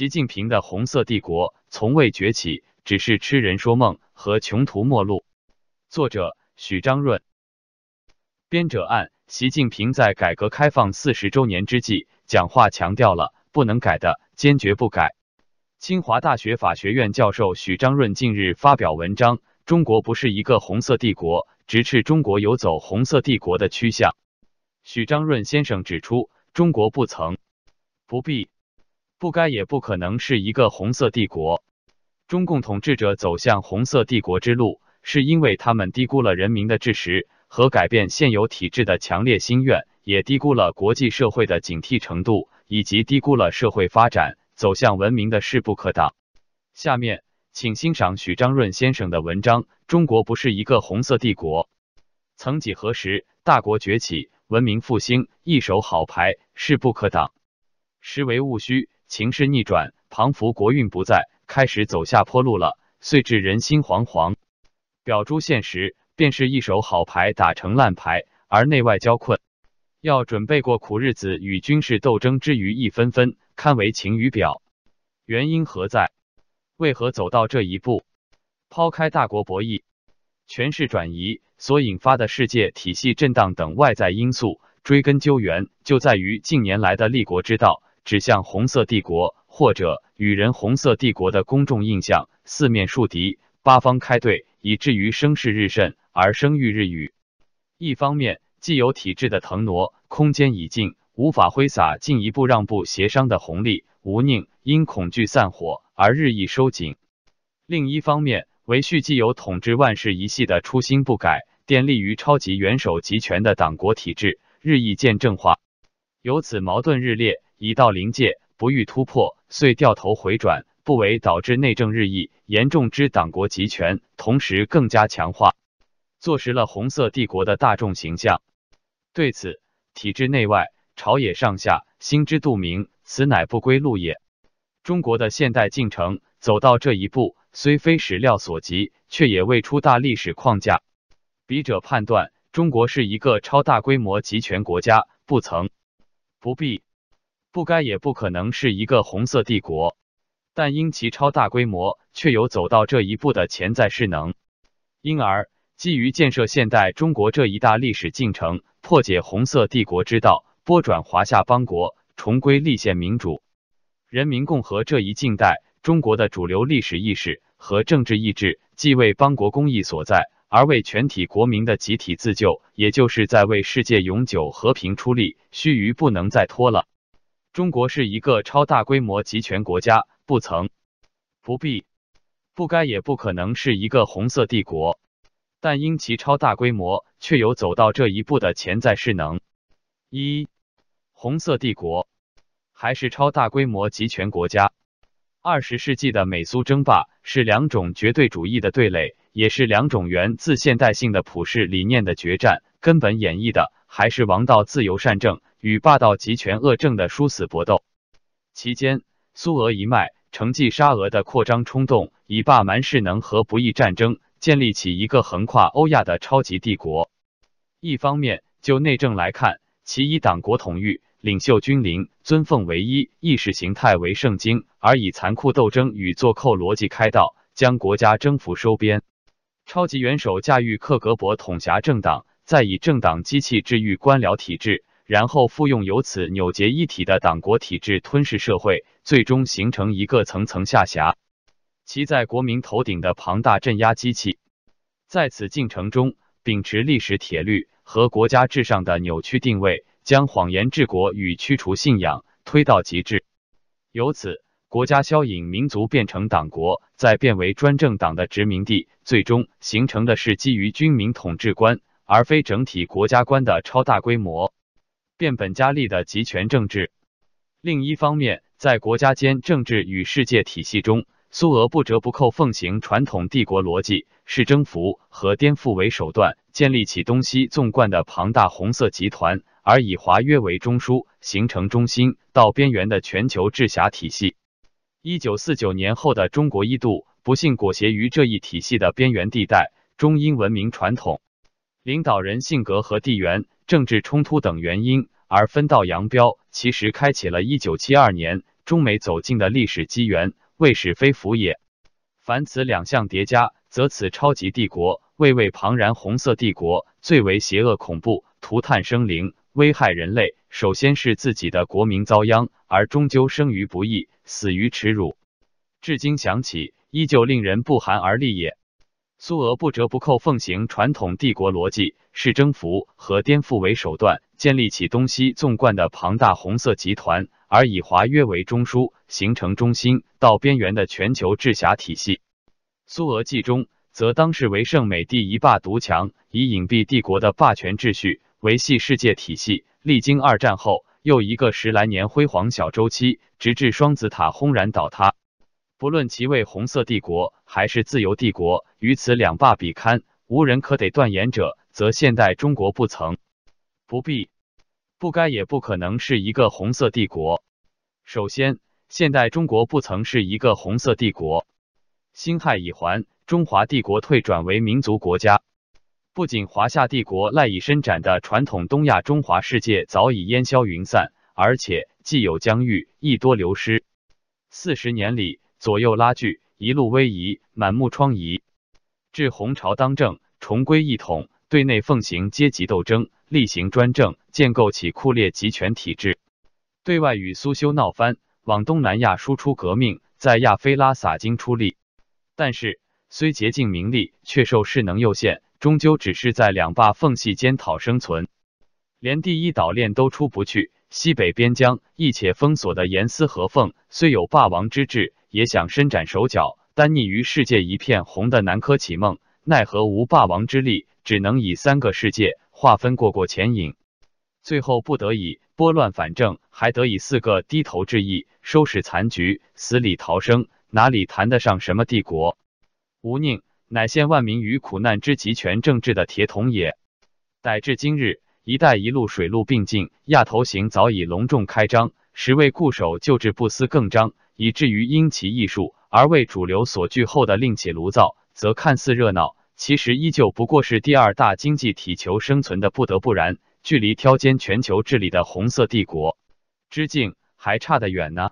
习近平的红色帝国从未崛起，只是痴人说梦和穷途末路。作者许章润，编者按：习近平在改革开放四十周年之际讲话强调了不能改的，坚决不改。清华大学法学院教授许章润近日发表文章《中国不是一个红色帝国》，直斥中国有走红色帝国的趋向。许章润先生指出，中国不曾、不必、不该也不可能是一个红色帝国。中共统治者走向红色帝国之路。是因为他们低估了人民的志识和改变现有体制的强烈心愿，也低估了国际社会的警惕程度，以及低估了社会发展走向文明的势不可挡。下面，请欣赏许章润先生的文章：中国不是一个红色帝国。曾几何时，大国崛起，文明复兴，一手好牌，势不可挡。实为务虚，情势逆转，庞福国运不在，开始走下坡路了，遂致人心惶惶。表诸现实，便是一手好牌打成烂牌，而内外交困，要准备过苦日子与军事斗争之余一分分，堪为晴雨表。原因何在？为何走到这一步？抛开大国博弈、权势转移所引发的世界体系震荡等外在因素，追根究源，就在于近年来的立国之道指向红色帝国，或者与人红色帝国的公众印象四面树敌，八方开队。以至于声势日甚，而声誉日语。一方面，既有体制的腾挪，空间已尽，无法挥洒进一步让步协商的红利；无宁因恐惧散伙而日益收紧。另一方面，维续既有统治万世一系的初心不改，奠立于超级元首集权的党国体制日益见证化，由此矛盾日烈，已到临界，不欲突破，遂掉头回转。不为导致内政日益严重之党国集权，同时更加强化，坐实了红色帝国的大众形象。对此，体制内外、朝野上下心知肚明，此乃不归路也。中国的现代进程走到这一步，虽非始料所及，却也未出大历史框架。笔者判断，中国是一个超大规模集权国家，不曾、不必、不该也不可能是一个红色帝国。但因其超大规模，却有走到这一步的潜在势能，因而基于建设现代中国这一大历史进程，破解红色帝国之道，拨转华夏邦国，重归立宪民主、人民共和这一近代中国的主流历史意识和政治意志，既为邦国公益所在，而为全体国民的集体自救，也就是在为世界永久和平出力，须臾不能再拖了。中国是一个超大规模集权国家。不曾、不必、不该也不可能是一个红色帝国，但因其超大规模，却有走到这一步的潜在势能。一、红色帝国还是超大规模集权国家？二十世纪的美苏争霸是两种绝对主义的对垒，也是两种源自现代性的普世理念的决战。根本演绎的还是王道自由善政与霸道集权恶政的殊死搏斗。期间，苏俄一脉。承继沙俄的扩张冲动，以霸蛮势能和不义战争建立起一个横跨欧亚的超级帝国。一方面，就内政来看，其以党国统御、领袖君临、尊奉唯一、意识形态为圣经，而以残酷斗争与做寇逻辑开道，将国家征服收编。超级元首驾驭克格勃统辖政党，再以政党机器治愈官僚体制。然后复用由此扭结一体的党国体制吞噬社会，最终形成一个层层下辖、骑在国民头顶的庞大镇压机器。在此进程中，秉持历史铁律和国家至上的扭曲定位，将谎言治国与驱除信仰推到极致。由此，国家消隐，民族变成党国，再变为专政党的殖民地，最终形成的是基于军民统治观而非整体国家观的超大规模。变本加厉的集权政治。另一方面，在国家间政治与世界体系中，苏俄不折不扣奉行传统帝国逻辑，视征服和颠覆为手段，建立起东西纵贯的庞大红色集团，而以华约为中枢，形成中心到边缘的全球治辖体系。一九四九年后的中国一度不幸裹挟于这一体系的边缘地带，中英文明传统、领导人性格和地缘。政治冲突等原因而分道扬镳，其实开启了1972年中美走近的历史机缘，未始非福也。凡此两项叠加，则此超级帝国，未为庞然红色帝国，最为邪恶恐怖，涂炭生灵，危害人类。首先是自己的国民遭殃，而终究生于不义，死于耻辱。至今想起，依旧令人不寒而栗也。苏俄不折不扣奉行传统帝国逻辑，视征服和颠覆为手段，建立起东西纵贯的庞大红色集团，而以华约为中枢，形成中心到边缘的全球治辖体系。苏俄记中，则当是为圣美帝一霸独强，以隐蔽帝国的霸权秩序，维系世界体系。历经二战后，又一个十来年辉煌小周期，直至双子塔轰然倒塌。不论其为红色帝国还是自由帝国，与此两霸比堪，无人可得断言者，则现代中国不曾、不必、不该也不可能是一个红色帝国。首先，现代中国不曾是一个红色帝国。辛亥已还，中华帝国退转为民族国家。不仅华夏帝国赖以伸展的传统东亚中华世界早已烟消云散，而且既有疆域，亦多流失。四十年里。左右拉锯，一路威仪，满目疮痍。至洪朝当政，重归一统，对内奉行阶级斗争，厉行专政，建构起酷烈集权体制；对外与苏修闹翻，往东南亚输出革命，在亚非拉撒金出力。但是，虽竭尽名利，却受势能有限，终究只是在两霸缝隙间讨生存，连第一岛链都出不去。西北边疆亦且封锁的严丝合缝，虽有霸王之志。也想伸展手脚，单溺于世界一片红的南柯启梦，奈何无霸王之力，只能以三个世界划分过过前瘾，最后不得已拨乱反正，还得以四个低头致意，收拾残局，死里逃生，哪里谈得上什么帝国？吴宁乃陷万民于苦难之极权政治的铁桶也。逮至今日，一带一路水陆并进，亚投行早已隆重开张，十位固守旧制不思更张。以至于因其艺术而为主流所拒后的另起炉灶，则看似热闹，其实依旧不过是第二大经济体求生存的不得不然。距离挑尖全球治理的红色帝国之境还差得远呢。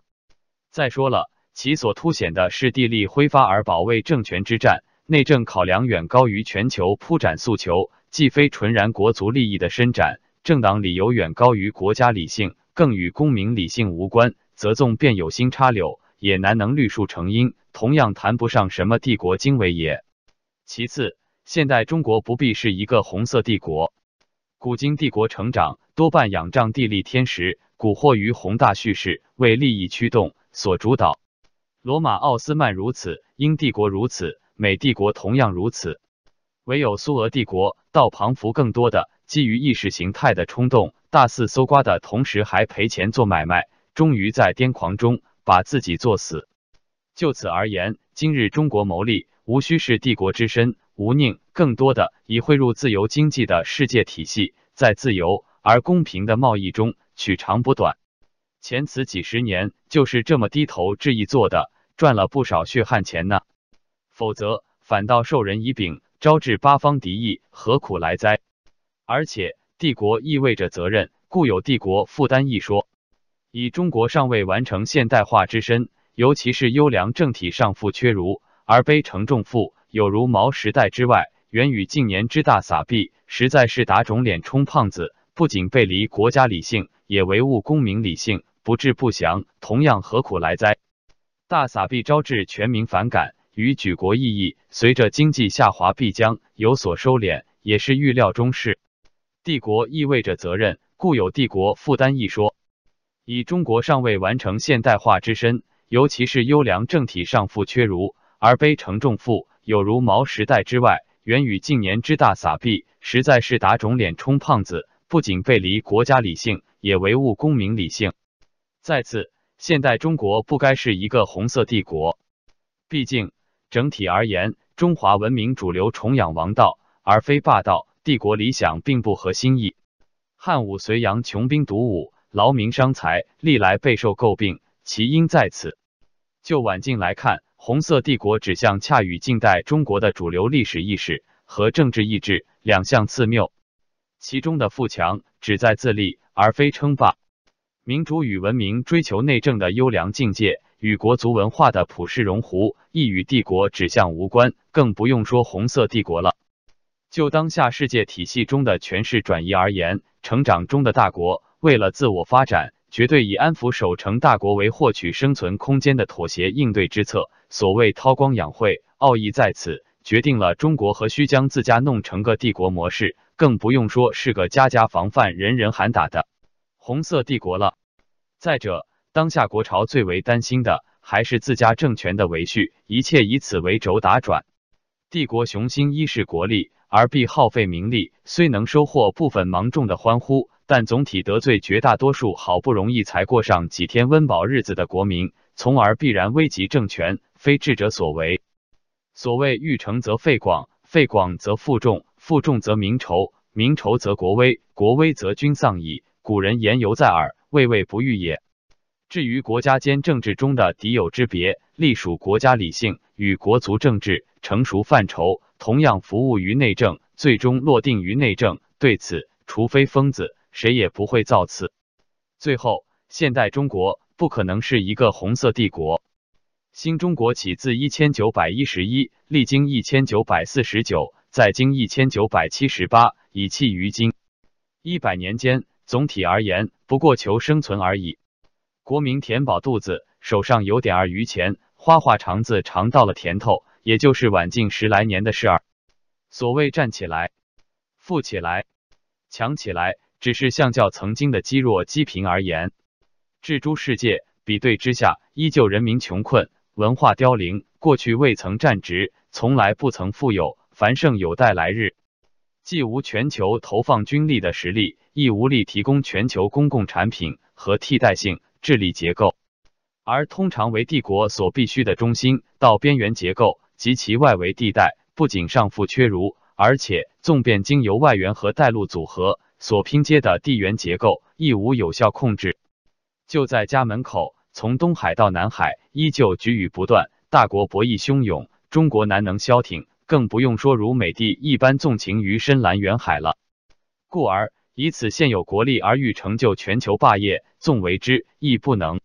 再说了，其所凸显的是地利挥发而保卫政权之战，内政考量远高于全球铺展诉求，既非纯然国族利益的伸展，政党理由远高于国家理性，更与公民理性无关。则纵便有心插柳，也难能绿树成荫，同样谈不上什么帝国经纬也。其次，现代中国不必是一个红色帝国。古今帝国成长多半仰仗地利天时，蛊惑于宏大叙事，为利益驱动所主导。罗马奥斯曼如此，英帝国如此，美帝国同样如此。唯有苏俄帝国，倒庞福更多的基于意识形态的冲动，大肆搜刮的同时还赔钱做买卖。终于在癫狂中把自己作死。就此而言，今日中国谋利，无需是帝国之身，无宁，更多的已汇入自由经济的世界体系，在自由而公平的贸易中取长补短。前此几十年就是这么低头致意做的，赚了不少血汗钱呢。否则，反倒受人以柄，招致八方敌意，何苦来哉？而且，帝国意味着责任，故有帝国负担一说。以中国尚未完成现代化之身，尤其是优良政体尚负缺如，而背承重负，有如毛时代之外，源与近年之大撒币，实在是打肿脸充胖子。不仅背离国家理性，也唯物公民理性，不治不祥，同样何苦来哉？大撒币招致全民反感，与举国异议，随着经济下滑必将有所收敛，也是预料中事。帝国意味着责任，故有帝国负担一说。以中国尚未完成现代化之身，尤其是优良政体尚负缺如，而背承重负，有如毛时代之外，源与近年之大撒币，实在是打肿脸充胖子。不仅背离国家理性，也唯物公民理性。再次，现代中国不该是一个红色帝国。毕竟，整体而言，中华文明主流崇仰王道，而非霸道。帝国理想并不合心意。汉武隋炀穷兵黩武。劳民伤财，历来备受诟病，其因在此。就晚近来看，红色帝国指向恰与近代中国的主流历史意识和政治意志两项次谬。其中的富强旨在自立，而非称霸。民主与文明追求内政的优良境界，与国族文化的普世融合，亦与帝国指向无关，更不用说红色帝国了。就当下世界体系中的权势转移而言，成长中的大国为了自我发展，绝对以安抚守城大国为获取生存空间的妥协应对之策。所谓韬光养晦，奥义在此，决定了中国何须将自家弄成个帝国模式，更不用说是个家家防范、人人喊打的红色帝国了。再者，当下国朝最为担心的还是自家政权的维续，一切以此为轴打转。帝国雄心一是国力。而必耗费名利，虽能收获部分芒众的欢呼，但总体得罪绝大多数好不容易才过上几天温饱日子的国民，从而必然危及政权，非智者所为。所谓欲成则废广，废广则负重，负重则民仇，民仇则国危，国危则君丧矣。古人言犹在耳，未未不遇也。至于国家间政治中的敌友之别，隶属国家理性与国族政治成熟范畴。同样服务于内政，最终落定于内政。对此，除非疯子，谁也不会造次。最后，现代中国不可能是一个红色帝国。新中国起自一千九百一十一，历经一千九百四十九，再经一千九百七十八，以弃于今。一百年间，总体而言，不过求生存而已。国民填饱肚子，手上有点儿余钱，花花肠子尝到了甜头。也就是晚近十来年的事儿。所谓站起来、富起来、强起来，只是相较曾经的积弱积贫而言。至诸世界比对之下，依旧人民穷困，文化凋零。过去未曾站直，从来不曾富有，繁盛有待来日。既无全球投放军力的实力，亦无力提供全球公共产品和替代性治理结构，而通常为帝国所必须的中心到边缘结构。及其外围地带不仅上覆缺如，而且纵便经由外援和带路组合所拼接的地缘结构亦无有效控制。就在家门口，从东海到南海，依旧局雨不断，大国博弈汹涌，中国难能消停，更不用说如美帝一般纵情于深蓝远海了。故而以此现有国力而欲成就全球霸业，纵为之亦不能。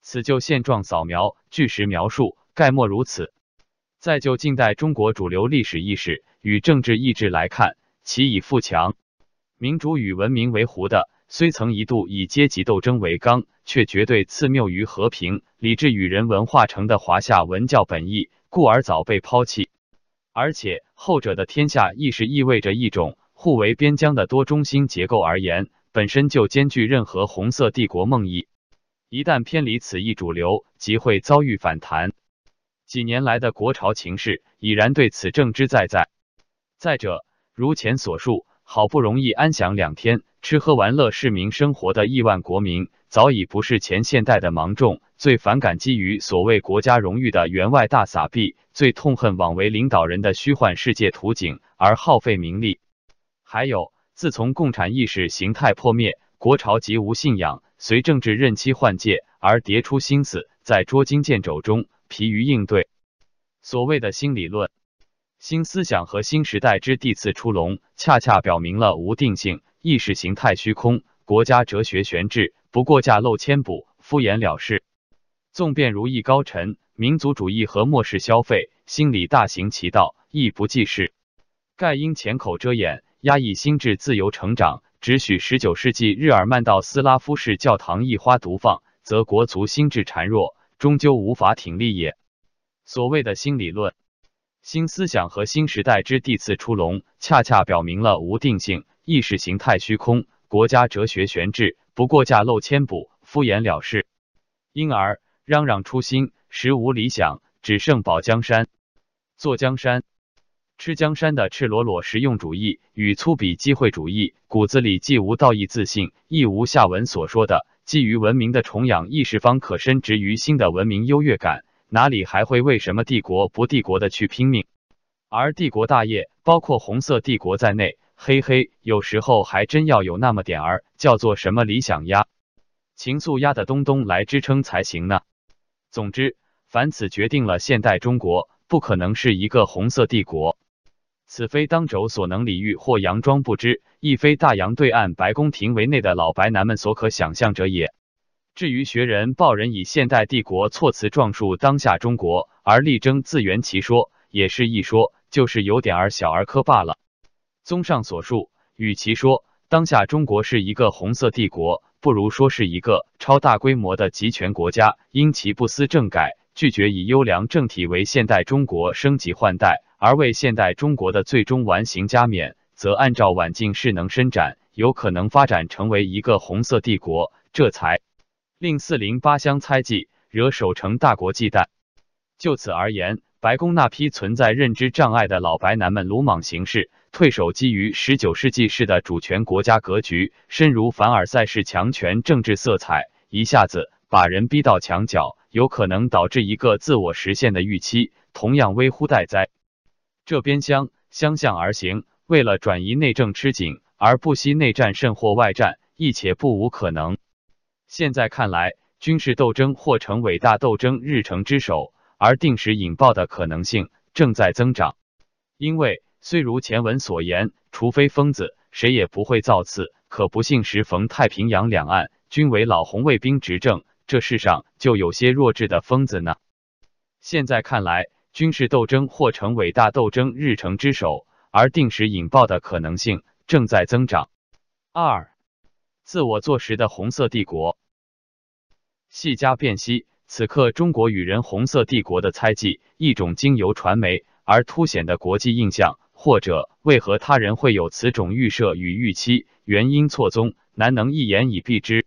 此就现状扫描，据实描述，概莫如此。再就近代中国主流历史意识与政治意志来看，其以富强、民主与文明为弧的，虽曾一度以阶级斗争为纲，却绝对次谬于和平、理智与人文化成的华夏文教本意，故而早被抛弃。而且后者的天下意识意味着一种互为边疆的多中心结构而言，本身就兼具任何红色帝国梦意。一旦偏离此一主流，即会遭遇反弹。几年来的国潮情势已然对此证之在在。再者，如前所述，好不容易安享两天吃喝玩乐市民生活的亿万国民，早已不是前现代的芒种，最反感基于所谓国家荣誉的员外大撒币，最痛恨枉为领导人的虚幻世界图景而耗费名利。还有，自从共产意识形态破灭，国潮极无信仰，随政治任期换届而迭出心思，在捉襟见肘中。疲于应对，所谓的新理论、新思想和新时代之地次出笼，恰恰表明了无定性、意识形态虚空、国家哲学悬置，不过架漏千补，敷衍了事。纵便如意高沉，民族主义和末世消费心理大行其道，亦不济事。盖因浅口遮掩，压抑心智自由成长，只许十九世纪日耳曼道斯拉夫式教堂一花独放，则国足心智孱弱。终究无法挺立也。所谓的新理论、新思想和新时代之地次出笼，恰恰表明了无定性、意识形态虚空、国家哲学悬置，不过架漏千补，敷衍了事。因而嚷嚷初心，实无理想，只剩保江山、坐江山、吃江山的赤裸裸实用主义与粗鄙机会主义，骨子里既无道义自信，亦无下文所说的。基于文明的崇仰意识方可深植于新的文明优越感，哪里还会为什么帝国不帝国的去拼命？而帝国大业，包括红色帝国在内，嘿嘿，有时候还真要有那么点儿叫做什么理想呀、情愫呀的东东来支撑才行呢。总之，凡此决定了现代中国不可能是一个红色帝国。此非当轴所能理喻或佯装不知，亦非大洋对岸白宫廷围内的老白男们所可想象者也。至于学人报人以现代帝国措辞状述当下中国，而力争自圆其说，也是一说，就是有点儿小儿科罢了。综上所述，与其说当下中国是一个红色帝国，不如说是一个超大规模的集权国家。因其不思政改，拒绝以优良政体为现代中国升级换代，而为现代中国的最终完形加冕，则按照晚近势能伸展，有可能发展成为一个红色帝国。这才令四邻八乡猜忌，惹守成大国忌惮。就此而言，白宫那批存在认知障碍的老白男们鲁莽行事。退守基于十九世纪式的主权国家格局，深如凡尔赛式强权政治色彩，一下子把人逼到墙角，有可能导致一个自我实现的预期，同样危乎待哉。这边厢相向而行，为了转移内政吃紧，而不惜内战甚或外战，亦且不无可能。现在看来，军事斗争或成伟大斗争日程之首，而定时引爆的可能性正在增长，因为。虽如前文所言，除非疯子，谁也不会造次。可不幸时逢太平洋两岸均为老红卫兵执政，这世上就有些弱智的疯子呢。现在看来，军事斗争或成伟大斗争日程之首，而定时引爆的可能性正在增长。二，自我坐实的红色帝国。细加辨析，此刻中国与人红色帝国的猜忌，一种经由传媒而凸显的国际印象。或者为何他人会有此种预设与预期？原因错综，难能一言以蔽之。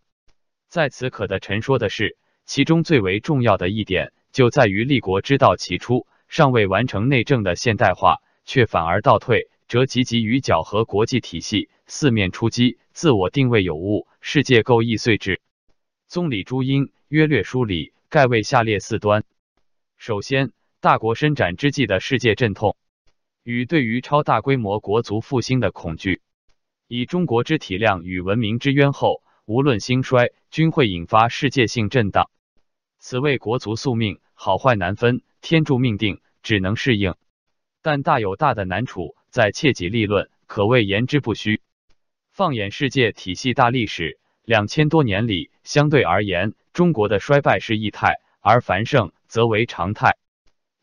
在此可的陈说的是，其中最为重要的一点，就在于立国之道其初，尚未完成内政的现代化，却反而倒退，则积极于搅和国际体系，四面出击，自我定位有误，世界构易碎之。宗理诸因，约略梳理，盖为下列四端。首先，大国伸展之际的世界阵痛。与对于超大规模国族复兴的恐惧，以中国之体量与文明之渊厚，无论兴衰，均会引发世界性震荡。此为国族宿命，好坏难分，天注命定，只能适应。但大有大的难处，在切己立论，可谓言之不虚。放眼世界体系大历史，两千多年里，相对而言，中国的衰败是异态，而繁盛则为常态。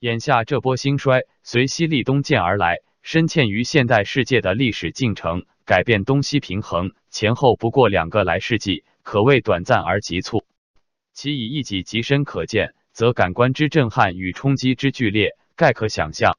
眼下这波兴衰随西历东渐而来，深嵌于现代世界的历史进程，改变东西平衡前后不过两个来世纪，可谓短暂而急促。其以一己极深可见，则感官之震撼与冲击之剧烈，概可想象。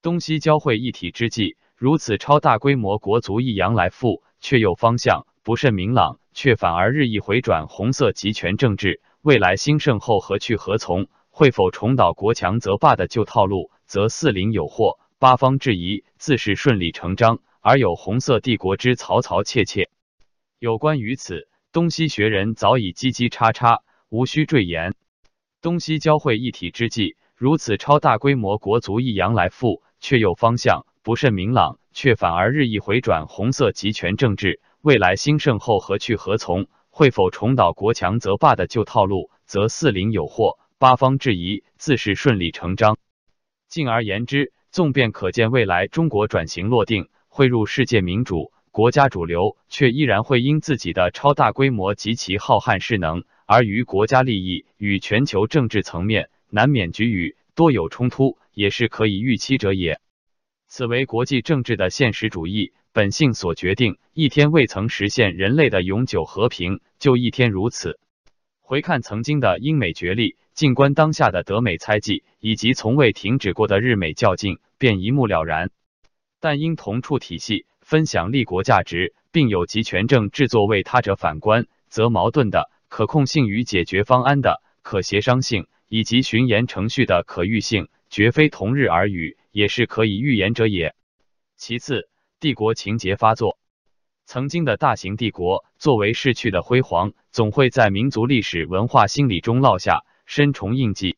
东西交汇一体之际，如此超大规模国足一扬来复，却又方向不甚明朗，却反而日益回转红色集权政治，未来兴盛后何去何从？会否重蹈国强则霸的旧套路，则四邻有祸，八方质疑，自是顺理成章，而有红色帝国之曹曹切切。有关于此，东西学人早已叽叽喳喳，无需赘言。东西交汇一体之际，如此超大规模国足一阳来复，却又方向不甚明朗，却反而日益回转红色集权政治，未来兴盛后何去何从？会否重蹈国强则霸的旧套路，则四邻有祸。八方质疑，自是顺理成章。进而言之，纵便可见未来中国转型落定，汇入世界民主国家主流，却依然会因自己的超大规模及其浩瀚势能，而于国家利益与全球政治层面，难免局与多有冲突，也是可以预期者也。此为国际政治的现实主义本性所决定。一天未曾实现人类的永久和平，就一天如此。回看曾经的英美角力。静观当下的德美猜忌，以及从未停止过的日美较劲，便一目了然。但因同处体系，分享立国价值，并有集权政制作为他者反观，则矛盾的可控性与解决方案的可协商性，以及巡演程序的可预性，绝非同日而语，也是可以预言者也。其次，帝国情节发作，曾经的大型帝国，作为逝去的辉煌，总会在民族历史文化心理中落下。深重印记，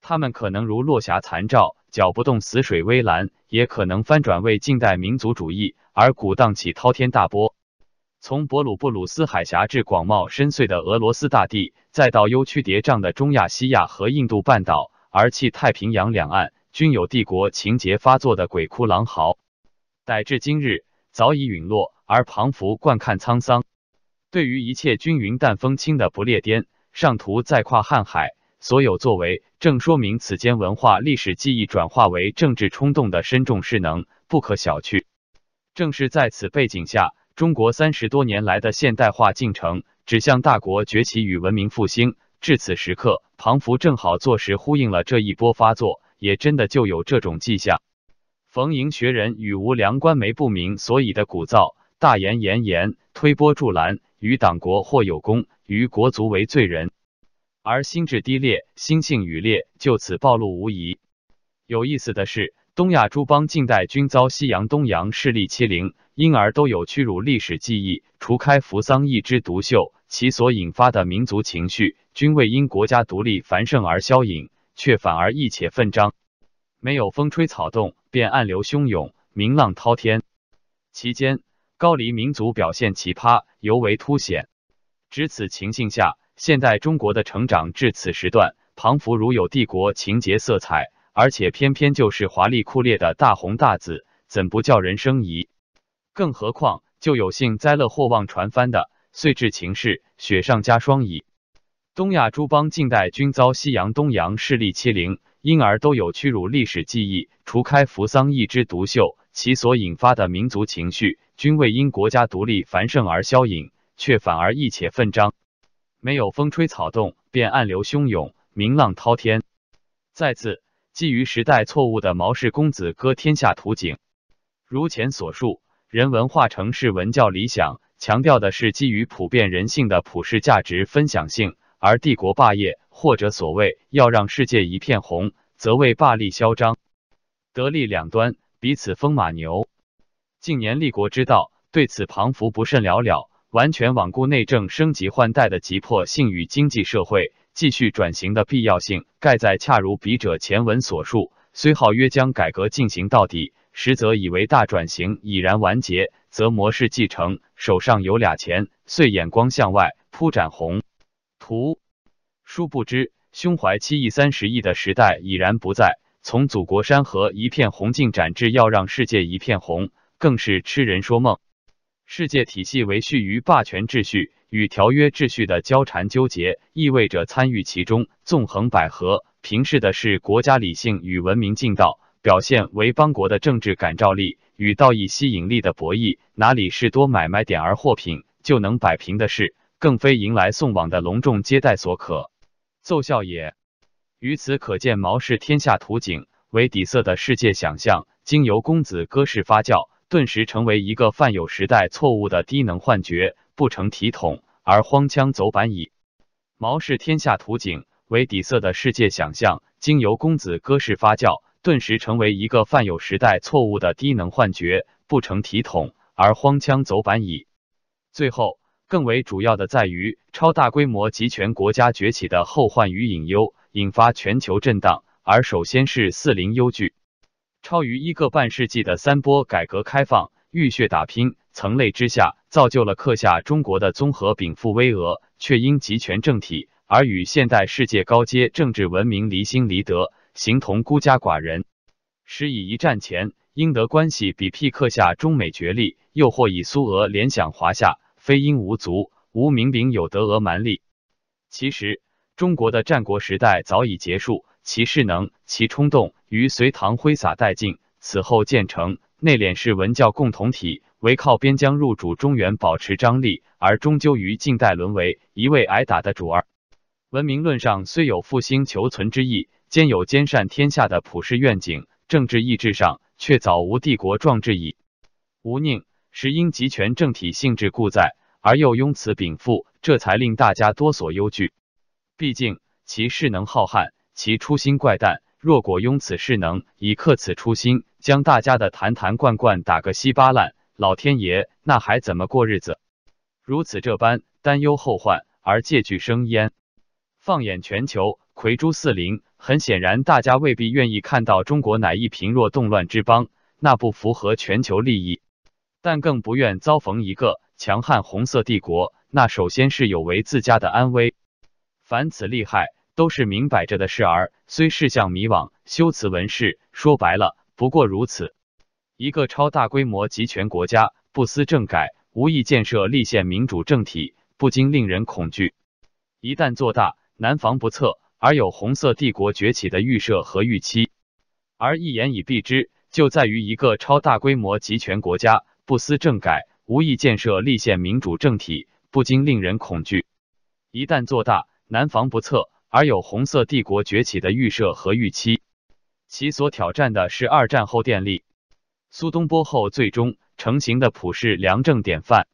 他们可能如落霞残照，搅不动死水微澜；也可能翻转为近代民族主义而鼓荡起滔天大波。从博鲁布鲁斯海峡至广袤深邃的俄罗斯大地，再到悠曲叠嶂的中亚西亚和印度半岛，而弃太平洋两岸均有帝国情节发作的鬼哭狼嚎。乃至今日，早已陨落，而庞福观看沧桑。对于一切均云淡风轻的不列颠。上图再跨瀚海，所有作为，正说明此间文化历史记忆转化为政治冲动的深重势能，不可小觑。正是在此背景下，中国三十多年来的现代化进程指向大国崛起与文明复兴。至此时刻，庞福正好坐实呼应了这一波发作，也真的就有这种迹象。逢迎学人与无良官媒不明所以的鼓噪，大言炎炎，推波助澜，与党国或有功，于国族为罪人，而心智低劣，心性愚劣，就此暴露无遗。有意思的是。东亚诸邦近代均遭西洋东洋势力欺凌，因而都有屈辱历史记忆。除开扶桑一枝独秀，其所引发的民族情绪，均未因国家独立繁盛而消隐，却反而义且奋张。没有风吹草动，便暗流汹涌，明浪滔天。其间高黎民族表现奇葩，尤为凸显。值此情境下，现代中国的成长至此时段，庞福如有帝国情节色彩。而且偏偏就是华丽酷烈的大红大紫，怎不叫人生疑？更何况就有幸灾乐祸望传翻的，遂至情势雪上加霜矣。东亚诸邦近代均遭西洋东洋势力欺凌，因而都有屈辱历史记忆。除开扶桑一枝独秀，其所引发的民族情绪，均未因国家独立繁盛而消隐，却反而意且奋张。没有风吹草动，便暗流汹涌，明浪滔天。再次。基于时代错误的毛氏公子割天下图景，如前所述，人文化城市文教理想强调的是基于普遍人性的普世价值分享性，而帝国霸业或者所谓要让世界一片红，则为霸力嚣张，得利两端，彼此风马牛。近年立国之道，对此庞福不甚了了，完全罔顾内政升级换代的急迫性与经济社会。继续转型的必要性，盖在恰如笔者前文所述，虽号曰将改革进行到底，实则以为大转型已然完结，则模式继承，手上有俩钱，遂眼光向外铺展宏图。殊不知，胸怀七亿三十亿的时代已然不在。从祖国山河一片红进展至要让世界一片红，更是痴人说梦。世界体系维续于霸权秩序。与条约秩序的交缠纠结，意味着参与其中，纵横捭阖，平视的是国家理性与文明进道，表现为邦国的政治感召力与道义吸引力的博弈，哪里是多买卖点儿货品就能摆平的事？更非迎来送往的隆重接待所可奏效也。于此可见，毛氏天下图景为底色的世界想象，经由公子哥式发酵，顿时成为一个犯有时代错误的低能幻觉。不成体统而荒腔走板矣。毛氏天下图景为底色的世界想象，经由公子哥式发酵，顿时成为一个犯有时代错误的低能幻觉，不成体统而荒腔走板矣。最后，更为主要的在于超大规模集权国家崛起的后患与隐忧，引发全球震荡。而首先是四零忧惧，超于一个半世纪的三波改革开放。浴血打拼，层累之下，造就了刻下中国的综合禀赋巍峨，却因集权政体而与现代世界高阶政治文明离心离德，形同孤家寡人。时以一战前英德关系比辟刻下中美角力，又或以苏俄联想华夏，非因无足，无明柄有德俄蛮力。其实，中国的战国时代早已结束，其势能、其冲动于隋唐挥洒殆尽，此后建成。内敛是文教共同体，唯靠边疆入主中原保持张力，而终究于近代沦为一味挨打的主儿。文明论上虽有复兴求存之意，兼有兼善天下的普世愿景，政治意志上却早无帝国壮志矣。吴宁实因集权政体性质故在，而又拥此禀赋，这才令大家多所忧惧。毕竟其势能浩瀚，其初心怪诞。若果拥此势能，以克此初心，将大家的坛坛罐罐打个稀巴烂，老天爷那还怎么过日子？如此这般担忧后患而借据生焉。放眼全球，魁珠四邻，很显然，大家未必愿意看到中国乃一贫弱动乱之邦，那不符合全球利益；但更不愿遭逢一个强悍红色帝国，那首先是有违自家的安危。凡此利害。都是明摆着的事儿，虽事项迷惘，修辞文饰，说白了不过如此。一个超大规模集权国家不思政改，无意建设立宪民主政体，不禁令人恐惧。一旦做大，难防不测，而有红色帝国崛起的预设和预期。而一言以蔽之，就在于一个超大规模集权国家不思政改，无意建设立宪民主政体，不禁令人恐惧。一旦做大，难防不测，而有红色帝国崛起的预设和预期。其所挑战的是二战后电力、苏东坡后最终成型的普世良政典范。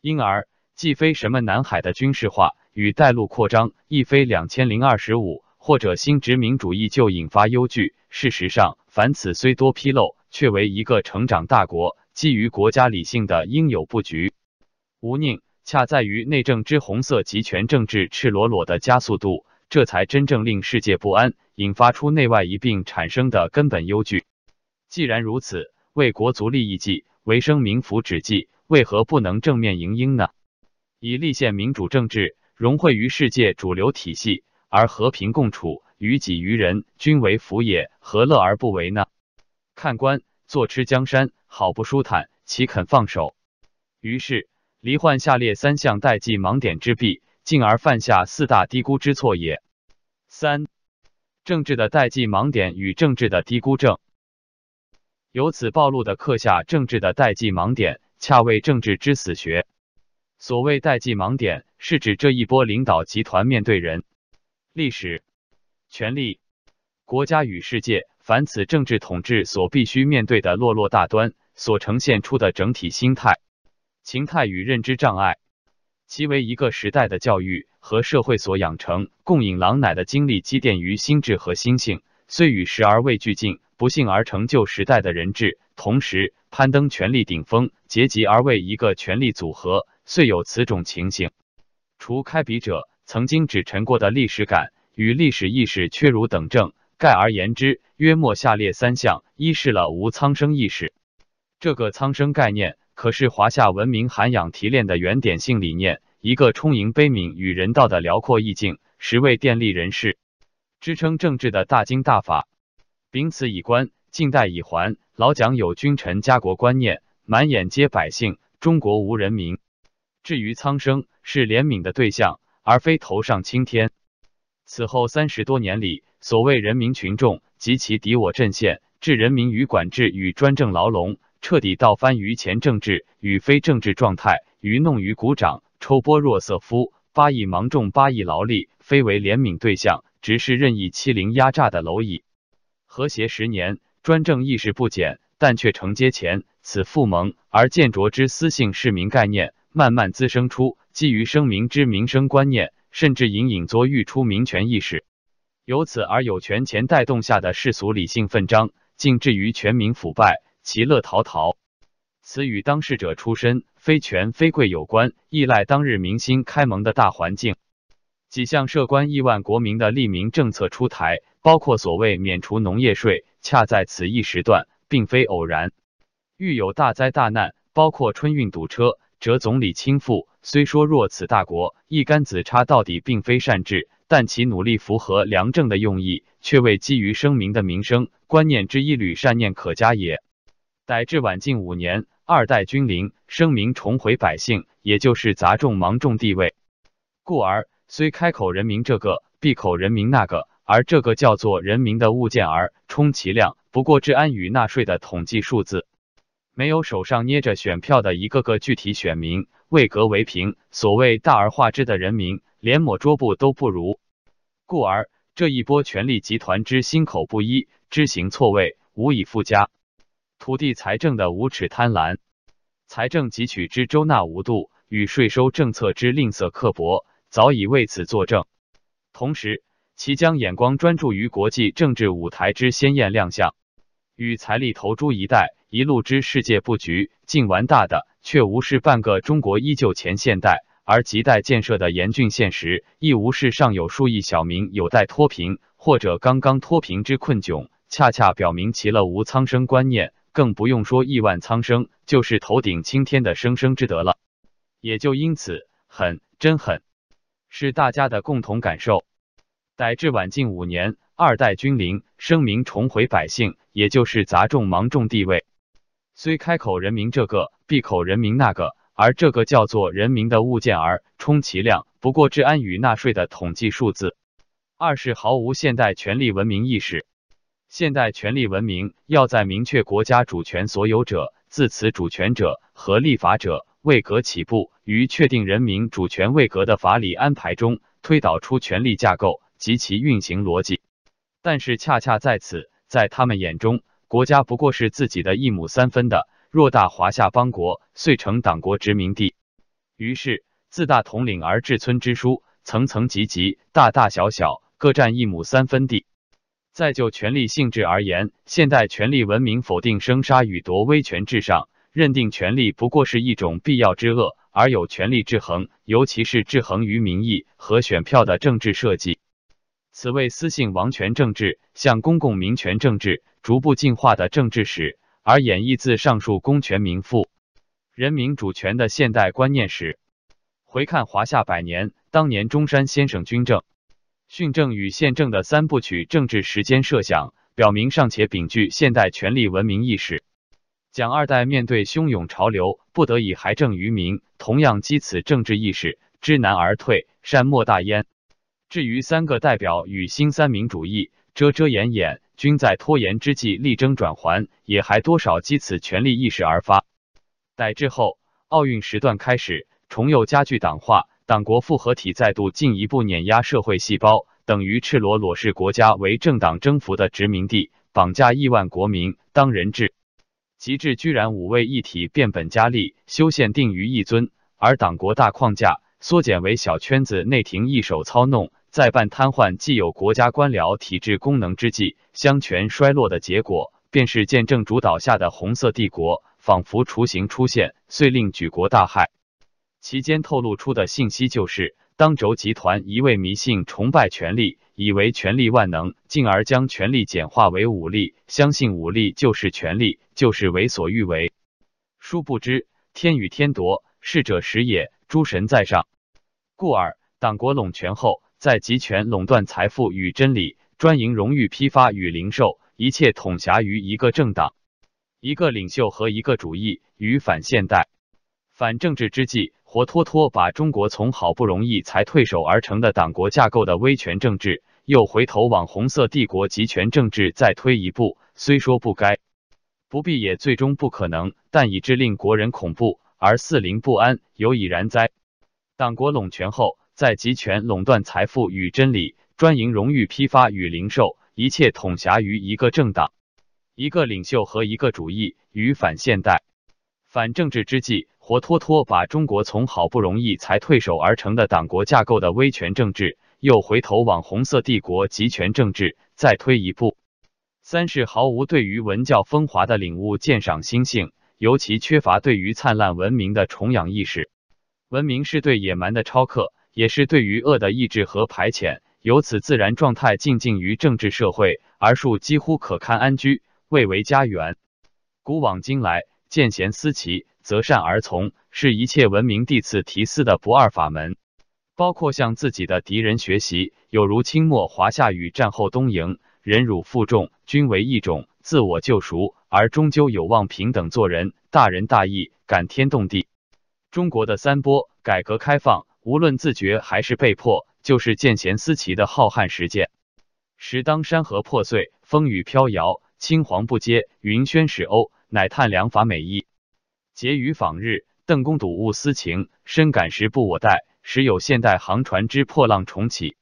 因而，既非什么南海的军事化与带路扩张，亦非两千零二十五或者新殖民主义就引发忧惧。事实上，凡此虽多纰漏，却为一个成长大国基于国家理性的应有布局。无宁，恰在于内政之红色集权政治赤裸裸的加速度，这才真正令世界不安，引发出内外一并产生的根本忧惧。既然如此，为国足利益计，为生民福祉计，为何不能正面迎应呢？以立宪民主政治融汇于世界主流体系，而和平共处。于己于人，均为福也，何乐而不为呢？看官坐吃江山，好不舒坦，岂肯放手？于是罹患下列三项代际盲点之弊，进而犯下四大低估之错也。三、政治的代际盲点与政治的低估症，由此暴露的刻下政治的代际盲点，恰为政治之死穴。所谓代际盲点，是指这一波领导集团面对人、历史。权力、国家与世界，凡此政治统治所必须面对的落落大端，所呈现出的整体心态、情态与认知障碍，其为一个时代的教育和社会所养成、供饮狼奶的经历积淀于心智和心性，虽与时而未俱进，不幸而成就时代的人质，同时攀登权力顶峰，结集而为一个权力组合，遂有此种情形。除开笔者曾经指陈过的历史感。与历史意识缺如等症，概而言之，约莫下列三项：一是了无苍生意识。这个苍生概念，可是华夏文明涵养提炼的原点性理念，一个充盈悲悯与人道的辽阔意境，实为电力人士支撑政治的大经大法。秉此以观，近代以还，老蒋有君臣家国观念，满眼皆百姓，中国无人民。至于苍生，是怜悯的对象，而非头上青天。此后三十多年里，所谓人民群众及其敌我阵线，置人民于管制与专政牢笼，彻底倒翻于前政治与非政治状态，愚弄于鼓掌，抽剥若瑟夫，八亿芒种，八亿劳力，非为怜悯对象，直是任意欺凌压榨的蝼蚁。和谐十年，专政意识不减，但却承接前此复萌而见着之私性市民概念，慢慢滋生出基于生民之民生观念。甚至隐隐作欲出民权意识，由此而有权钱带动下的世俗理性纷争，竟至于全民腐败，其乐陶陶。此与当事者出身非权非贵有关，依赖当日民心开蒙的大环境。几项涉关亿万国民的利民政策出台，包括所谓免除农业税，恰在此一时段，并非偶然。遇有大灾大难，包括春运堵车。哲总理亲赴，虽说若此大国一竿子插到底，并非善治，但其努力符合良政的用意，却为基于生民的民生观念之一缕善念可嘉也。逮至晚近五年，二代君临，声明重回百姓，也就是杂众芒众地位。故而虽开口人民这个，闭口人民那个，而这个叫做人民的物件儿，充其量不过治安与纳税的统计数字。没有手上捏着选票的一个个具体选民，位格为平，所谓大而化之的人民，连抹桌布都不如。故而这一波权力集团之心口不一，知行错位，无以复加。土地财政的无耻贪婪，财政汲取之周纳无度，与税收政策之吝啬刻薄，早已为此作证。同时，其将眼光专注于国际政治舞台之鲜艳亮相，与财力投诸一代。一路之世界布局，尽玩大的，却无视半个中国依旧前现代而亟待建设的严峻现实，亦无视尚有数亿小民有待脱贫或者刚刚脱贫之困窘，恰恰表明其乐无苍生观念，更不用说亿万苍生，就是头顶青天的生生之德了。也就因此，狠，真狠，是大家的共同感受。乃至晚近五年，二代君临，声明重回百姓，也就是杂众芒众地位。虽开口人民这个，闭口人民那个，而这个叫做人民的物件儿，充其量不过治安与纳税的统计数字。二是毫无现代权力文明意识。现代权力文明要在明确国家主权所有者、自此主权者和立法者位格起步，于确定人民主权位格的法理安排中推导出权力架构及其运行逻辑。但是恰恰在此，在他们眼中，国家不过是自己的一亩三分的偌大华夏邦国，遂成党国殖民地。于是自大统领而至村支书，层层级级，大大小小，各占一亩三分地。再就权力性质而言，现代权力文明否定生杀予夺、威权至上，认定权力不过是一种必要之恶，而有权力制衡，尤其是制衡于民意和选票的政治设计。此为私姓王权政治向公共民权政治逐步进化的政治史，而演绎自上述公权民富、人民主权的现代观念史。回看华夏百年，当年中山先生军政。训政与宪政的三部曲政治时间设想，表明尚且秉具现代权力文明意识。蒋二代面对汹涌潮流，不得已还政于民，同样积此政治意识，知难而退，善莫大焉。至于三个代表与新三民主义遮遮掩掩，均在拖延之际力争转圜，也还多少积此权力意识而发。待至后奥运时段开始，重又加剧党化。党国复合体再度进一步碾压社会细胞，等于赤裸裸视国家为政党征服的殖民地，绑架亿万国民当人质。极致居然五位一体变本加厉，修宪定于一尊，而党国大框架缩减为小圈子内廷一手操弄，在半瘫痪既有国家官僚体制功能之际，相权衰落的结果，便是建政主导下的红色帝国仿佛雏形出现，遂令举国大骇。其间透露出的信息就是，当轴集团一味迷信崇拜权力，以为权力万能，进而将权力简化为武力，相信武力就是权力，就是为所欲为。殊不知，天与天夺，适者时也，诸神在上。故而，党国拢权后，在集权垄断财富与真理，专营荣誉批发与零售，一切统辖于一个政党、一个领袖和一个主义，与反现代、反政治之际。活脱脱把中国从好不容易才退守而成的党国架构的威权政治，又回头往红色帝国集权政治再推一步。虽说不该、不必，也最终不可能，但以致令国人恐怖而四邻不安，有已然哉？党国拢权后，在集权垄断财富与真理，专营荣誉批发与零售，一切统辖于一个政党、一个领袖和一个主义，与反现代、反政治之际。活脱脱把中国从好不容易才退守而成的党国架构的威权政治，又回头往红色帝国集权政治再推一步。三是毫无对于文教风华的领悟鉴赏心性，尤其缺乏对于灿烂文明的崇仰意识。文明是对野蛮的超克，也是对于恶的抑制和排遣。由此自然状态静静于政治社会，而树几乎可堪安居，未为家园。古往今来，见贤思齐。择善而从，是一切文明地次提思的不二法门。包括向自己的敌人学习，有如清末华夏与战后东瀛，忍辱负重，均为一种自我救赎，而终究有望平等做人，大仁大义，感天动地。中国的三波改革开放，无论自觉还是被迫，就是见贤思齐的浩瀚实践。时当山河破碎，风雨飘摇，青黄不接，云轩始欧，乃叹良法美意。结于访日，邓公睹物思情，深感时不我待。时有现代航船之破浪重启，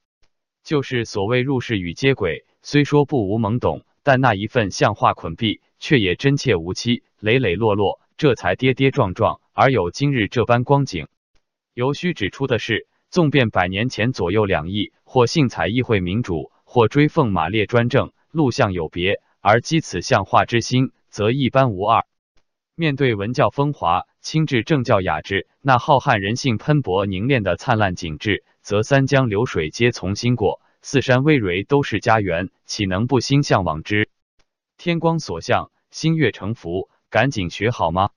就是所谓入世与接轨。虽说不无懵懂，但那一份像画捆闭，却也真切无期，磊磊落落，这才跌跌撞撞，而有今日这般光景。尤需指出的是，纵便百年前左右两翼，或信采议会民主，或追奉马列专政，路向有别，而积此像画之心，则一般无二。面对文教风华、清治政教雅致，那浩瀚人性喷薄凝练的灿烂景致，则三江流水皆从心过，四山巍蕤都是家园，岂能不心向往之？天光所向，心悦诚服，赶紧学好吗？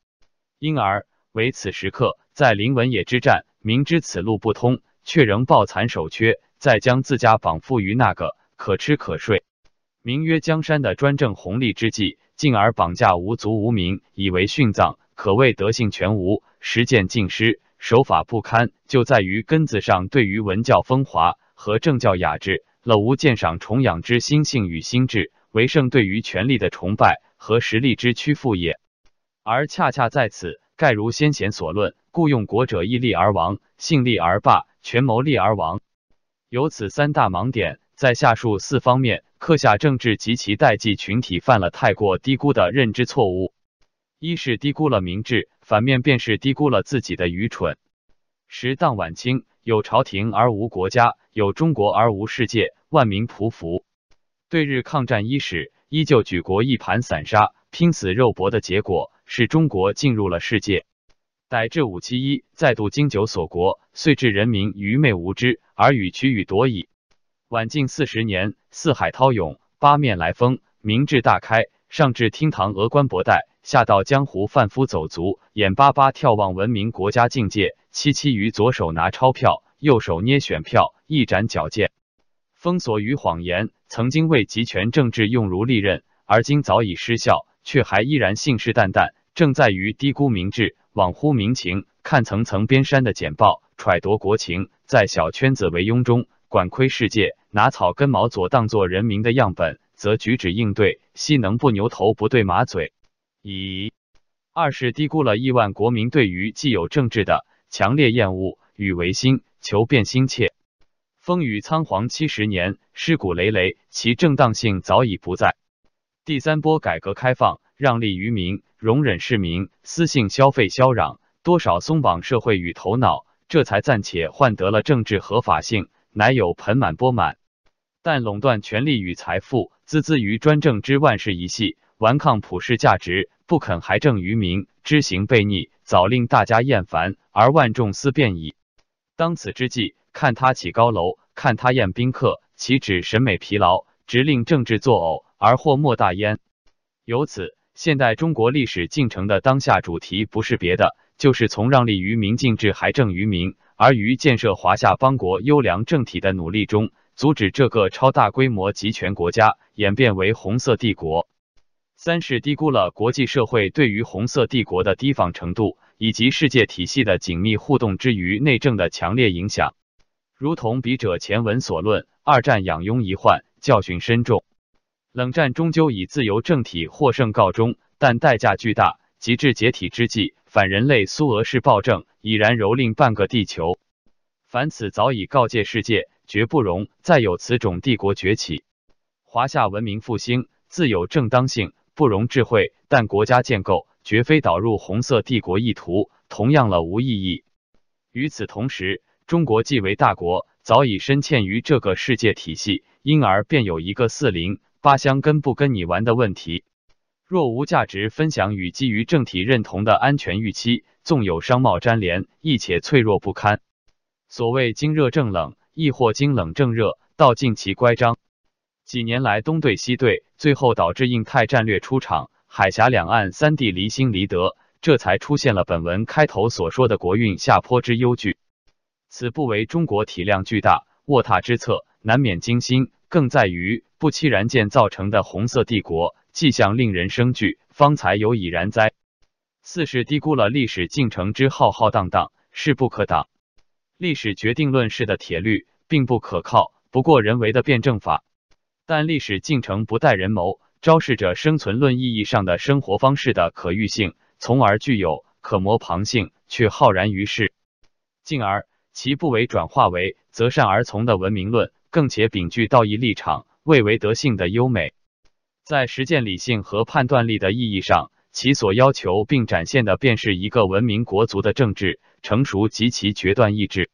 因而为此时刻，在林文野之战，明知此路不通，却仍抱残守缺，再将自家绑缚于那个可吃可睡、名曰江山的专政红利之际。进而绑架无足无名，以为殉葬，可谓德性全无，实践尽失，手法不堪，就在于根子上对于文教风华和政教雅致了无鉴赏崇仰之心性与心智，为胜对于权力的崇拜和实力之屈服也。而恰恰在此，盖如先贤所论，故用国者义利而亡，性利而霸，权谋利而亡。由此三大盲点，在下述四方面刻下政治及其代际群体犯了太过低估的认知错误。一是低估了明智，反面便是低估了自己的愚蠢。时当晚清，有朝廷而无国家，有中国而无世界，万民匍匐。对日抗战伊始，依旧举国一盘散沙，拼死肉搏的结果，使中国进入了世界。逮至五七一，再度经久锁国，遂致人民愚昧无知，而与取与夺矣。晚近四十年，四海涛涌，八面来风，民智大开，上至厅堂峨冠博带。下到江湖贩夫走卒，眼巴巴眺望文明国家境界，戚戚于左手拿钞票，右手捏选票，一展矫健。封锁与谎言，曾经为集权政治用如利刃，而今早已失效，却还依然信誓旦旦，正在于低估民智，罔乎民情，看层层边山的简报，揣度国情，在小圈子围拥中管窥世界，拿草根毛左当做人民的样本，则举止应对，悉能不牛头不对马嘴。一二是低估了亿万国民对于既有政治的强烈厌恶与维新求变心切。风雨仓皇七十年，尸骨累累，其正当性早已不在。第三波改革开放，让利于民，容忍市民私性消费嚣嚷，多少松绑社会与头脑，这才暂且换得了政治合法性，乃有盆满钵满。但垄断权力与财富，孜孜于专政之万事一系。顽抗普世价值，不肯还政于民，知行悖逆，早令大家厌烦，而万众思变矣。当此之际，看他起高楼，看他宴宾客，岂止审美疲劳，直令政治作呕，而祸莫大焉。由此，现代中国历史进程的当下主题，不是别的，就是从让利于民进至还政于民，而于建设华夏邦国优良政体的努力中，阻止这个超大规模集权国家演变为红色帝国。三是低估了国际社会对于红色帝国的提防程度，以及世界体系的紧密互动之余内政的强烈影响。如同笔者前文所论，二战养庸遗患，教训深重。冷战终究以自由政体获胜告终，但代价巨大。极致解体之际，反人类苏俄式暴政已然蹂躏半个地球。凡此早已告诫世界，绝不容再有此种帝国崛起。华夏文明复兴自有正当性。不容智慧，但国家建构绝非导入红色帝国意图，同样了无意义。与此同时，中国既为大国，早已深嵌于这个世界体系，因而便有一个四邻八乡跟不跟你玩的问题。若无价值分享与基于政体认同的安全预期，纵有商贸粘连，亦且脆弱不堪。所谓经热正冷，亦或经冷正热，道尽其乖张。几年来东对西对，最后导致印太战略出场，海峡两岸三地离心离德，这才出现了本文开头所说的国运下坡之忧惧。此不为中国体量巨大，卧榻之侧难免惊心，更在于不期然间造成的红色帝国迹象令人生惧，方才有已然哉。四是低估了历史进程之浩浩荡荡，势不可挡。历史决定论式的铁律并不可靠，不过人为的辩证法。但历史进程不待人谋，昭示着生存论意义上的生活方式的可预性，从而具有可模旁性，却浩然于世。进而其不为转化为择善而从的文明论，更且秉具道义立场，未为德性的优美。在实践理性和判断力的意义上，其所要求并展现的，便是一个文明国族的政治成熟及其决断意志。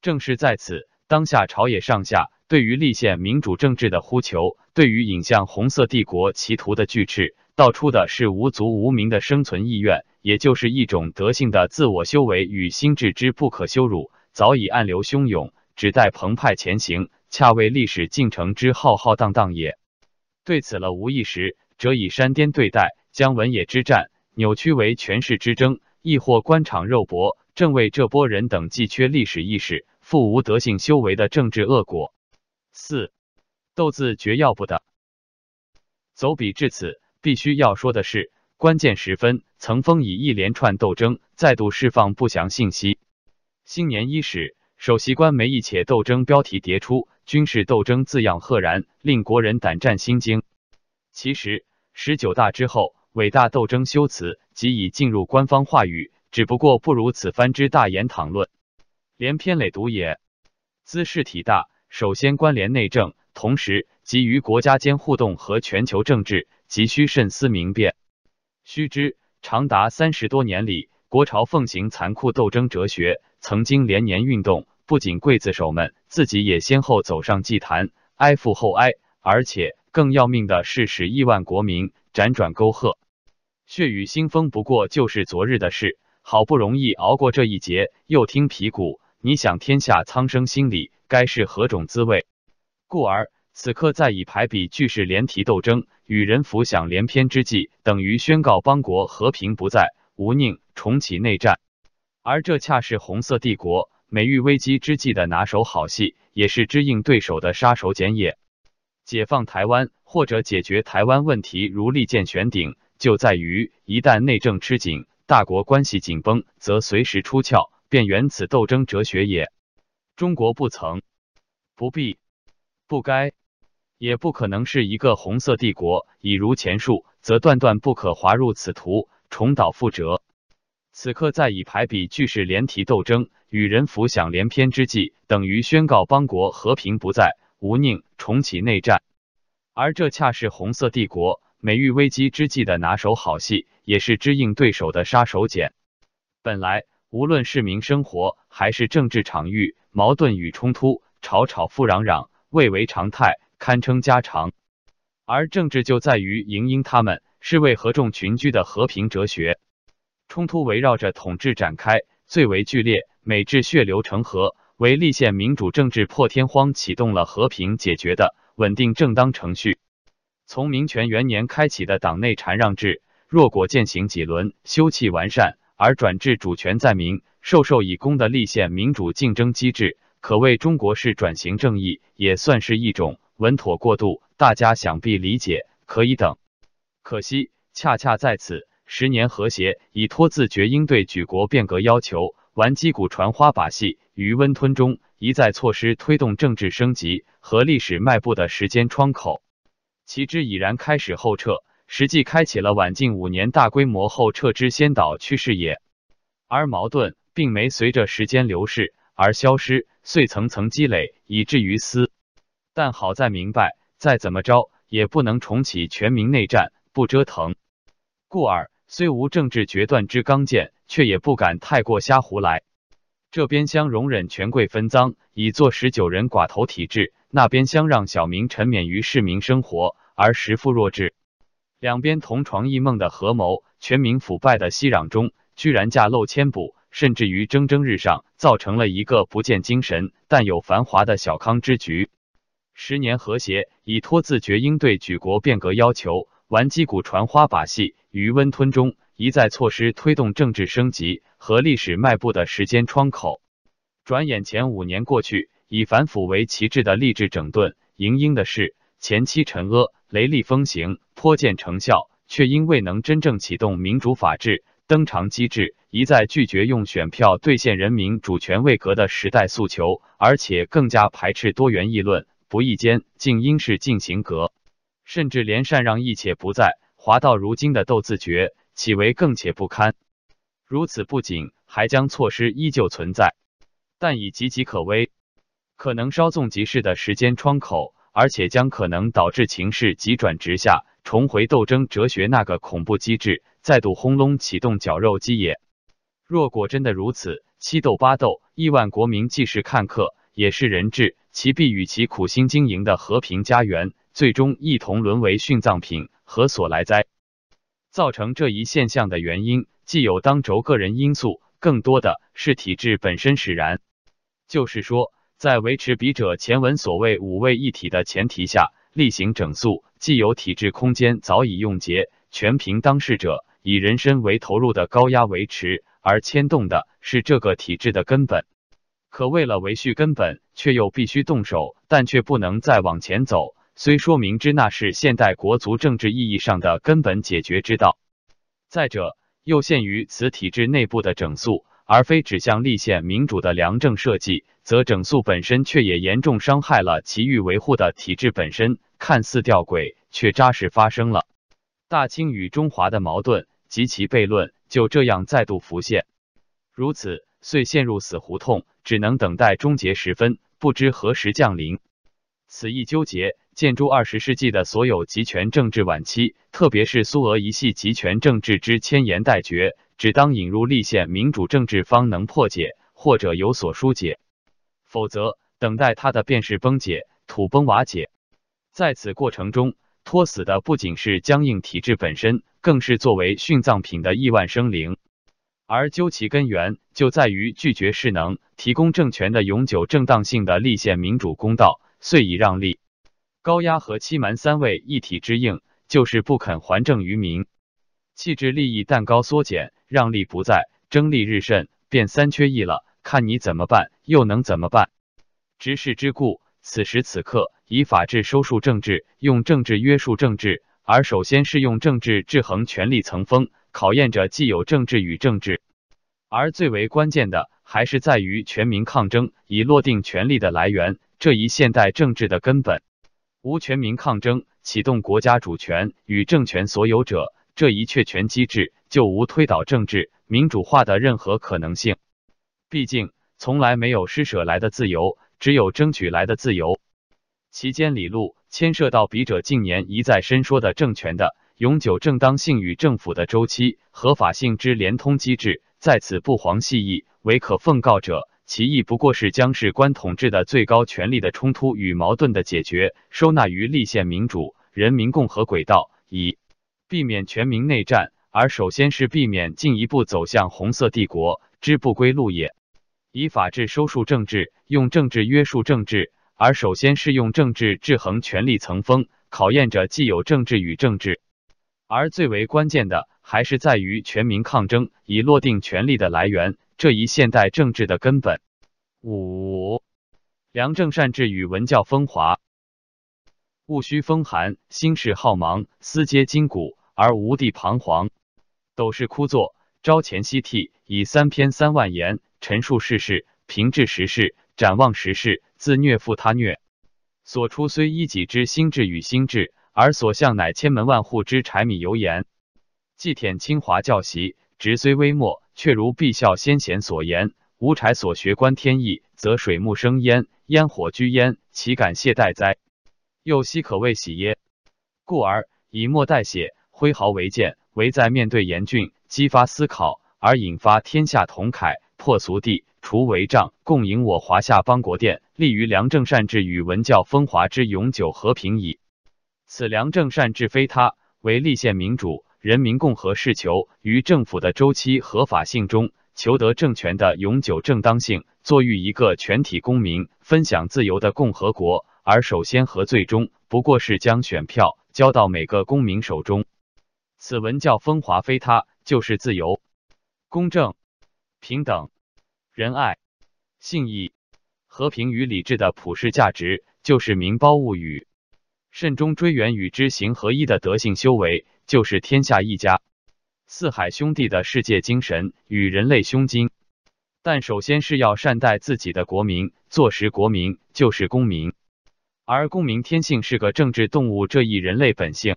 正是在此，当下朝野上下。对于立宪民主政治的呼求，对于引向红色帝国歧途的巨斥，道出的是无足无名的生存意愿，也就是一种德性的自我修为与心智之不可羞辱，早已暗流汹涌，只待澎湃前行，恰为历史进程之浩浩荡荡也。对此了无意识则以山巅对待，将文野之战扭曲为权势之争，亦或官场肉搏，正为这波人等既缺历史意识，复无德性修为的政治恶果。四斗字绝要不得。走笔至此，必须要说的是，关键时分，曾风以一连串斗争再度释放不祥信息。新年伊始，首席官媒一且斗争标题迭出，军事斗争字样赫然，令国人胆战心惊。其实，十九大之后，伟大斗争修辞即已进入官方话语，只不过不如此番之大言讨论，连篇累牍也。兹事体大，首先关联内政，同时基于国家间互动和全球政治，急需慎思明辨。须知，长达三十多年里，国朝奉行残酷斗争哲学，曾经连年运动，不仅刽子手们自己也先后走上祭坛，哀父后哀，而且。更要命的是，使亿万国民辗转沟壑，血雨腥风不过就是昨日的事。好不容易熬过这一劫，又听皮鼓，你想天下苍生心里该是何种滋味？故而此刻在以排比句式连题斗争，与人浮想联翩之际，等于宣告邦国和平不再，无宁重启内战。而这恰是红色帝国美誉危机之际的拿手好戏，也是支应对手的杀手锏也。解放台湾或者解决台湾问题，如利剑悬顶，就在于一旦内政吃紧，大国关系紧绷，则随时出鞘，便源此斗争哲学也。中国不曾、不必、不该，也不可能是一个红色帝国。已如前述，则断断不可滑入此途，重蹈覆辙。此刻在以排比句式连题斗争，与人浮想联翩之际，等于宣告邦国和平不再。吴宁重启内战，而这恰是红色帝国美誉危机之际的拿手好戏，也是支应对手的杀手锏。本来无论市民生活还是政治场域，矛盾与冲突、吵吵复嚷嚷，蔚为常态，堪称家常。而政治就在于迎迎他们，是为合众群居的和平哲学。冲突围绕着统治展开，最为剧烈，美至血流成河。为立宪民主政治破天荒启动了和平解决的稳定正当程序。从民权元年开启的党内禅让制，若果践行几轮，修葺完善，而转至主权在民、授受以公的立宪民主竞争机制，可谓中国式转型正义，也算是一种稳妥过渡。大家想必理解，可以等。可惜，恰恰在此十年和谐以托自觉应对举国变革要求。玩击鼓传花把戏，于温吞中一再错失推动政治升级和历史迈步的时间窗口，其之已然开始后撤，实际开启了晚近五年大规模后撤之先导趋势也。而矛盾并没随着时间流逝而消失，遂层层积累，以至于斯。但好在明白，再怎么着也不能重启全民内战，不折腾。故而。虽无政治决断之刚健，却也不敢太过瞎胡来。这边厢容忍权贵分赃，以作十九人寡头体制；那边厢让小民沉湎于市民生活，而时富弱智。两边同床异梦的合谋，全民腐败的熙攘中，居然架漏千补，甚至于蒸蒸日上，造成了一个不见精神但有繁华的小康之局。十年和谐，以托自觉应对举国变革要求。玩击鼓传花把戏，于温吞中一再错失推动政治升级和历史迈步的时间窗口。转眼前五年过去，以反腐为旗帜的吏治整顿，迎应的是前期沉阿，雷厉风行，颇见成效，却因未能真正启动民主法治登场机制，一再拒绝用选票兑现人民主权未革的时代诉求，而且更加排斥多元议论，不意间竟因事进行革。甚至连禅让亦且不在，滑到如今的斗字诀，岂为更且不堪？如此不仅还将措施依旧存在，但已岌岌可危，可能稍纵即逝的时间窗口，而且将可能导致情势急转直下，重回斗争哲学那个恐怖机制，再度轰隆启动绞肉机也。若果真的如此，七斗八斗，亿万国民既是看客，也是人质，其必与其苦心经营的和平家园。最终一同沦为殉葬品，何所来哉？造成这一现象的原因，既有当轴个人因素，更多的是体制本身使然。就是说，在维持笔者前文所谓五位一体的前提下，例行整肃，既有体制空间早已用竭，全凭当事者以人身为投入的高压维持，而牵动的是这个体制的根本。可为了维续根本，却又必须动手，但却不能再往前走。虽说明知那是现代国族政治意义上的根本解决之道，再者又限于此体制内部的整肃，而非指向立宪民主的良政设计，则整肃本身却也严重伤害了其欲维护的体制本身。看似吊诡，却扎实发生了。大清与中华的矛盾及其悖论就这样再度浮现。如此，遂陷入死胡同，只能等待终结时分，不知何时降临。此一纠结，建诸二十世纪的所有集权政治晚期，特别是苏俄一系集权政治之千言待决。只当引入立宪民主政治，方能破解或者有所疏解，否则等待它的便是崩解、土崩瓦解。在此过程中，拖死的不仅是僵硬体制本身，更是作为殉葬品的亿万生灵。而究其根源，就在于拒绝势能提供政权的永久正当性的立宪民主公道，遂以让利、高压和欺瞒三位一体之应，就是不肯还政于民。气质利益蛋糕缩减，让利不在，争利日甚，便三缺一了。看你怎么办，又能怎么办？执事之故，此时此刻以法治收束政治，用政治约束政治，而首先是用政治制衡权力层峰，考验着既有政治与政治。而最为关键的，还是在于全民抗争，以落定权力的来源，这一现代政治的根本。无全民抗争，启动国家主权与政权所有者。这一确权机制就无推倒政治民主化的任何可能性。毕竟从来没有施舍来的自由，只有争取来的自由。其间理路牵涉到笔者近年一再申说的政权的永久正当性与政府的周期合法性之连通机制，在此不遑细议。唯可奉告者，其意不过是将事关统治的最高权力的冲突与矛盾的解决，收纳于立宪民主、人民共和轨道，以。避免全民内战，而首先是避免进一步走向红色帝国之不归路也。以法治收束政治，用政治约束政治，而首先是用政治制衡权力层峰，考验着既有政治与政治。而最为关键的，还是在于全民抗争，以落定权力的来源这一现代政治的根本。五良政善治与文教风华。戊戌风寒，心事浩茫，思接筋骨而无地彷徨。斗士枯坐，朝前夕替，以三篇三万言陈述世事，平治时事，展望时事，自虐复他虐。所出虽一己之心志与心志，而所向乃千门万户之柴米油盐。既舔清华教习，职虽微末，却如毕孝先贤所言：无柴所学观天意，则水木生烟，烟火居焉，岂敢懈怠哉？又奚可谓喜耶？故而以墨代写，挥毫为剑，唯在面对严峻，激发思考，而引发天下同慨，破俗地，除违障，共迎我华夏邦国殿，立于良政善治与文教风华之永久和平矣。此良政善治非他，为立宪民主、人民共和事求于政府的周期合法性中，求得政权的永久正当性，作育一个全体公民分享自由的共和国。而首先和最终不过是将选票交到每个公民手中。此文教风华非他，就是自由、公正、平等、仁爱、信义、和平与理智的普世价值，就是民包物语。慎终追远与知行合一的德性修为，就是天下一家。四海兄弟的世界精神与人类胸襟。但首先是要善待自己的国民，做实国民，就是公民。而公民天性是个政治动物，这一人类本性。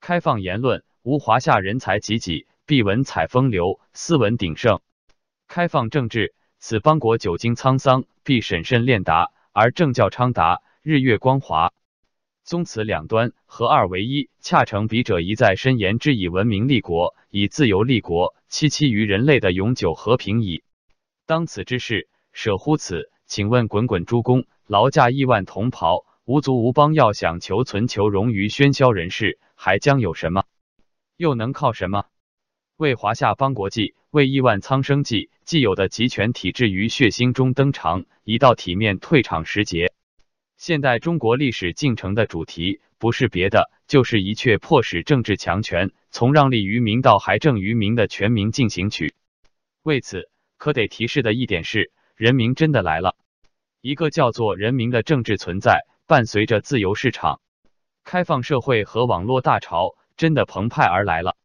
开放言论，无华夏人才济济，必文采风流，斯文鼎盛。开放政治，此邦国久经沧桑，必审慎练达，而政教昌达，日月光华。宗祠两端，合二为一，恰成笔者一再申言之以文明立国，以自由立国，戚戚于人类的永久和平矣。当此之事，舍乎此？请问滚滚诸公，劳驾亿万同袍。无足无邦，要想求存求荣于喧嚣人世，还将有什么？又能靠什么？为华夏邦国计，为亿万苍生计，既有的集权体制于血腥中登场，已到体面退场时节。现代中国历史进程的主题，不是别的，就是一阙迫使政治强权从让利于民到还政于民的全民进行曲。为此，可得提示的一点是，人民真的来了，一个叫做人民的政治存在。伴随着自由市场、开放社会和网络大潮，真的澎湃而来了。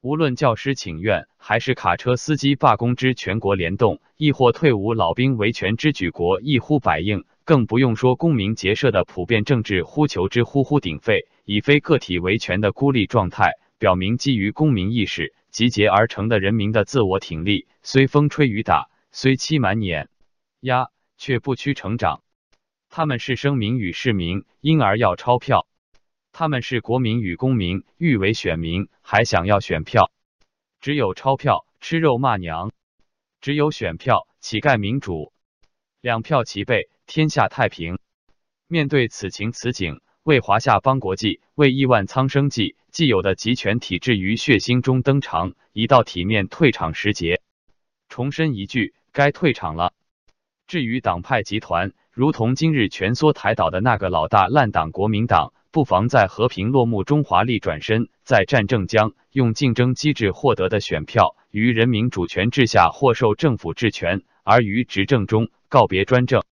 无论教师请愿，还是卡车司机罢工之全国联动，亦或退伍老兵维权之举国一呼百应，更不用说公民结社的普遍政治呼求之呼呼鼎沸，已非个体维权的孤立状态，表明基于公民意识集结而成的人民的自我挺立，虽风吹雨打，虽欺瞒碾压，却不屈成长。他们是生民与市民，因而要钞票。他们是国民与公民，欲为选民，还想要选票。只有钞票吃肉骂娘，只有选票乞丐民主，两票齐备，天下太平。面对此情此景，为华夏邦国际，为亿万苍生计，既有的集权体制于血腥中登场，已到体面退场时节。重申一句，该退场了。至于党派集团，如同今日蜷缩台岛的那个老大烂党国民党。不妨在和平落幕中华丽转身，在战争将用竞争机制获得的选票，于人民主权制下获受政府治权，而于执政中告别专政。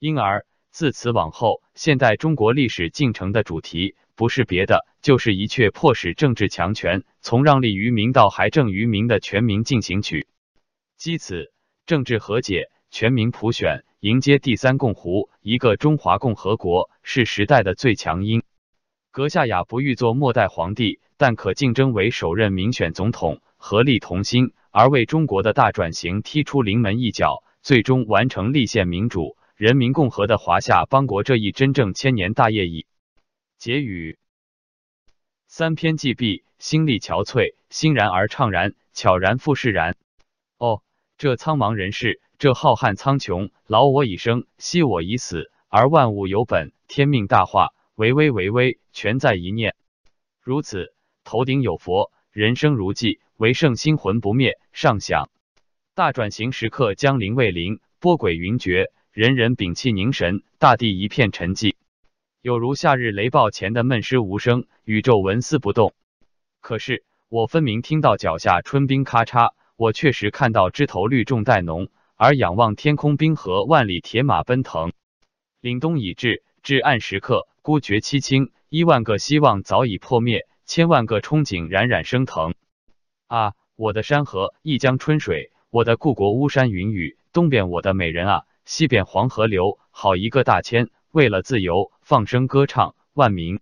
因而自此往后，现代中国历史进程的主题不是别的，就是一阙迫使政治强权从让利于民到还政于民的全民进行曲。基此，政治和解，全民普选，迎接第三共湖，一个中华共和国，是时代的最强音。阁下雅不欲做末代皇帝，但可竞争为首任民选总统，合力同心，而为中国的大转型踢出临门一脚，最终完成立宪民主、人民共和的华夏邦国这一真正千年大业矣。结语：三篇既毕，心力憔悴，欣然而怅然，悄然复释然。哦，这苍茫人世，这浩瀚苍穹，劳我以生，息我以死，而万物有本，天命大化。唯微唯微，全在一念。如此，头顶有佛，人生如寄，唯圣心魂不灭。上想，大转型时刻将临未临，波诡云谲，人人屏气凝神，大地一片沉寂，有如夏日雷暴前的闷湿无声，宇宙纹丝不动。可是，我分明听到脚下春冰咔嚓，我确实看到枝头绿重带浓，而仰望天空，冰河万里，铁马奔腾，凛冬已至。至暗时刻，孤绝凄清，一万个希望早已破灭，千万个憧憬冉冉升腾。啊，我的山河，一江春水，我的故国巫山云雨，东边我的美人啊，西边黄河流，好一个大千，为了自由放声歌唱，万民。